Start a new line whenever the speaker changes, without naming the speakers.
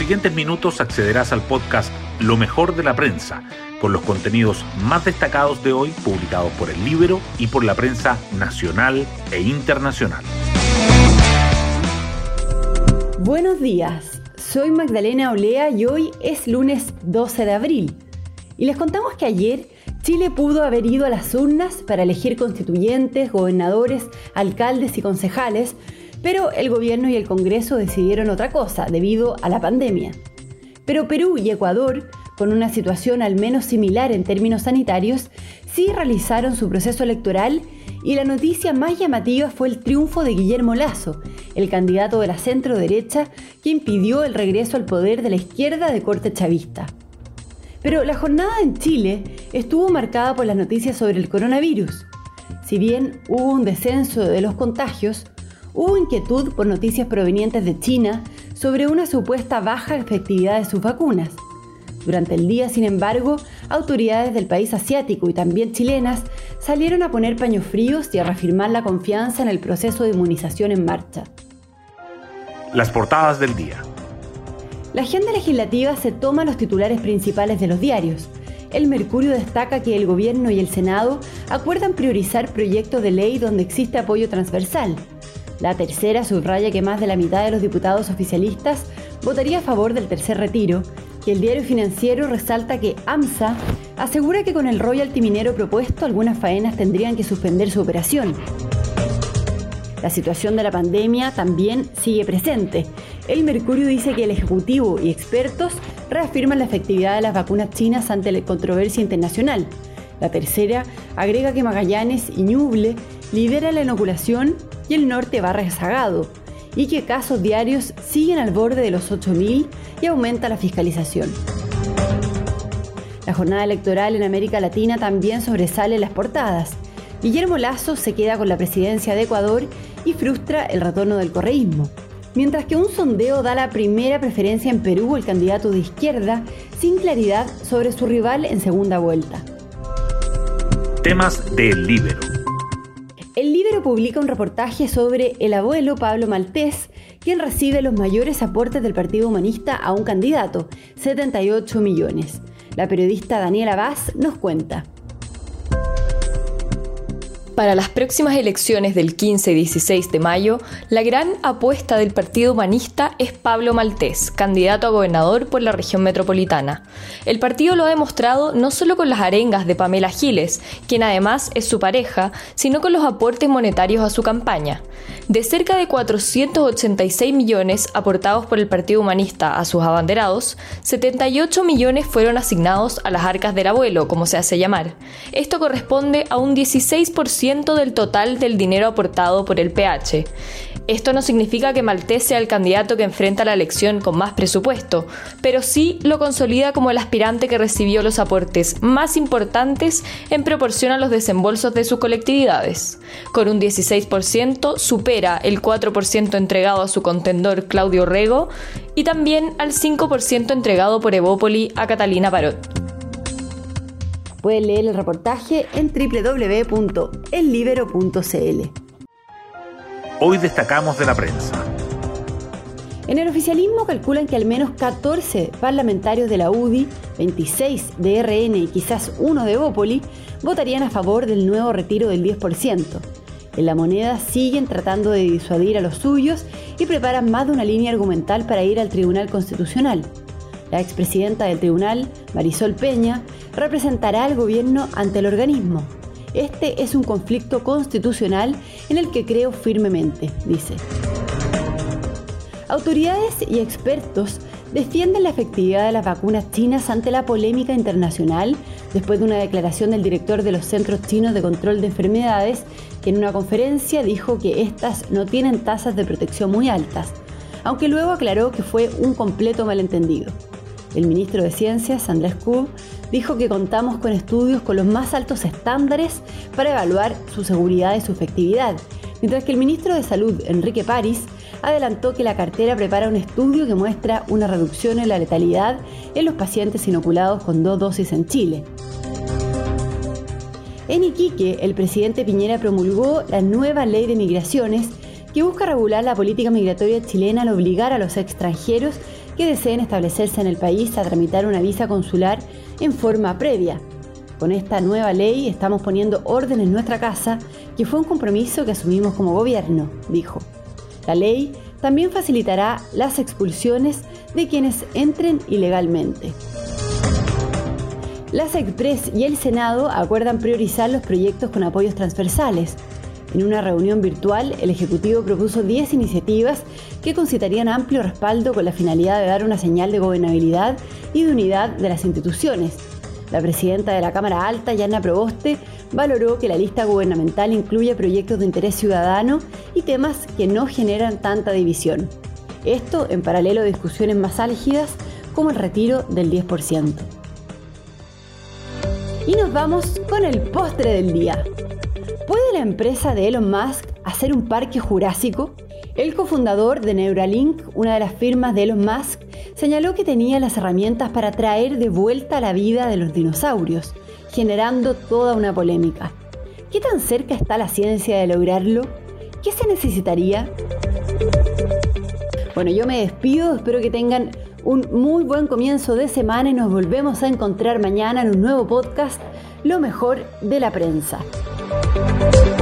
siguientes minutos accederás al podcast Lo mejor de la prensa, con los contenidos más destacados de hoy publicados por el libro y por la prensa nacional e internacional.
Buenos días, soy Magdalena Olea y hoy es lunes 12 de abril. Y les contamos que ayer Chile pudo haber ido a las urnas para elegir constituyentes, gobernadores, alcaldes y concejales, pero el gobierno y el Congreso decidieron otra cosa debido a la pandemia. Pero Perú y Ecuador, con una situación al menos similar en términos sanitarios, sí realizaron su proceso electoral y la noticia más llamativa fue el triunfo de Guillermo Lazo, el candidato de la centro derecha que impidió el regreso al poder de la izquierda de corte chavista. Pero la jornada en Chile estuvo marcada por las noticias sobre el coronavirus. Si bien hubo un descenso de los contagios, hubo inquietud por noticias provenientes de China sobre una supuesta baja efectividad de sus vacunas. Durante el día, sin embargo, autoridades del país asiático y también chilenas salieron a poner paños fríos y a reafirmar la confianza en el proceso de inmunización en marcha.
Las portadas del día.
La agenda legislativa se toma los titulares principales de los diarios. El Mercurio destaca que el Gobierno y el Senado acuerdan priorizar proyectos de ley donde existe apoyo transversal. La tercera subraya que más de la mitad de los diputados oficialistas votaría a favor del tercer retiro, y el diario financiero resalta que AMSA asegura que con el royalty minero propuesto algunas faenas tendrían que suspender su operación. La situación de la pandemia también sigue presente. El Mercurio dice que el Ejecutivo y expertos reafirman la efectividad de las vacunas chinas ante la controversia internacional. La tercera agrega que Magallanes y Ñuble lidera la inoculación y el norte va rezagado, y que casos diarios siguen al borde de los 8.000 y aumenta la fiscalización. La jornada electoral en América Latina también sobresale en las portadas. Guillermo Lazo se queda con la presidencia de Ecuador y frustra el retorno del correísmo. Mientras que un sondeo da la primera preferencia en Perú al candidato de izquierda, sin claridad sobre su rival en segunda vuelta.
Temas del Libero.
El Libero publica un reportaje sobre el abuelo Pablo Maltés, quien recibe los mayores aportes del Partido Humanista a un candidato, 78 millones. La periodista Daniela Vaz nos cuenta.
Para las próximas elecciones del 15 y 16 de mayo, la gran apuesta del Partido Humanista es Pablo Maltés, candidato a gobernador por la región metropolitana. El partido lo ha demostrado no solo con las arengas de Pamela Giles, quien además es su pareja, sino con los aportes monetarios a su campaña. De cerca de 486 millones aportados por el Partido Humanista a sus abanderados, 78 millones fueron asignados a las arcas del abuelo, como se hace llamar. Esto corresponde a un 16% del total del dinero aportado por el PH. Esto no significa que Maltés sea el candidato que enfrenta la elección con más presupuesto, pero sí lo consolida como el aspirante que recibió los aportes más importantes en proporción a los desembolsos de sus colectividades. Con un 16% supera el 4% entregado a su contendor Claudio Rego y también al 5% entregado por Evópoli a Catalina Parot.
Pueden leer el reportaje en www.ellibero.cl.
Hoy destacamos de la prensa.
En el oficialismo calculan que al menos 14 parlamentarios de la UDI, 26 de RN y quizás uno de Bópoli votarían a favor del nuevo retiro del 10%. En la moneda siguen tratando de disuadir a los suyos y preparan más de una línea argumental para ir al Tribunal Constitucional. La expresidenta del tribunal, Marisol Peña, representará al gobierno ante el organismo. Este es un conflicto constitucional en el que creo firmemente, dice. Autoridades y expertos defienden la efectividad de las vacunas chinas ante la polémica internacional después de una declaración del director de los Centros Chinos de Control de Enfermedades, que en una conferencia dijo que estas no tienen tasas de protección muy altas, aunque luego aclaró que fue un completo malentendido. El ministro de Ciencias, Andrés Kuhn, dijo que contamos con estudios con los más altos estándares para evaluar su seguridad y su efectividad, mientras que el ministro de Salud, Enrique París, adelantó que la cartera prepara un estudio que muestra una reducción en la letalidad en los pacientes inoculados con dos dosis en Chile. En Iquique, el presidente Piñera promulgó la nueva ley de migraciones que busca regular la política migratoria chilena al obligar a los extranjeros que deseen establecerse en el país a tramitar una visa consular en forma previa. Con esta nueva ley estamos poniendo orden en nuestra casa, que fue un compromiso que asumimos como gobierno, dijo. La ley también facilitará las expulsiones de quienes entren ilegalmente. Las Express y el Senado acuerdan priorizar los proyectos con apoyos transversales. En una reunión virtual, el Ejecutivo propuso 10 iniciativas que concitarían amplio respaldo con la finalidad de dar una señal de gobernabilidad y de unidad de las instituciones. La presidenta de la Cámara Alta, Yana Proboste, valoró que la lista gubernamental incluye proyectos de interés ciudadano y temas que no generan tanta división. Esto en paralelo a discusiones más álgidas como el retiro del 10%. Y nos vamos con el postre del día. ¿Puede la empresa de Elon Musk hacer un parque jurásico? El cofundador de Neuralink, una de las firmas de Elon Musk, señaló que tenía las herramientas para traer de vuelta la vida de los dinosaurios, generando toda una polémica. ¿Qué tan cerca está la ciencia de lograrlo? ¿Qué se necesitaría? Bueno, yo me despido, espero que tengan un muy buen comienzo de semana y nos volvemos a encontrar mañana en un nuevo podcast, Lo mejor de la prensa. Thank you.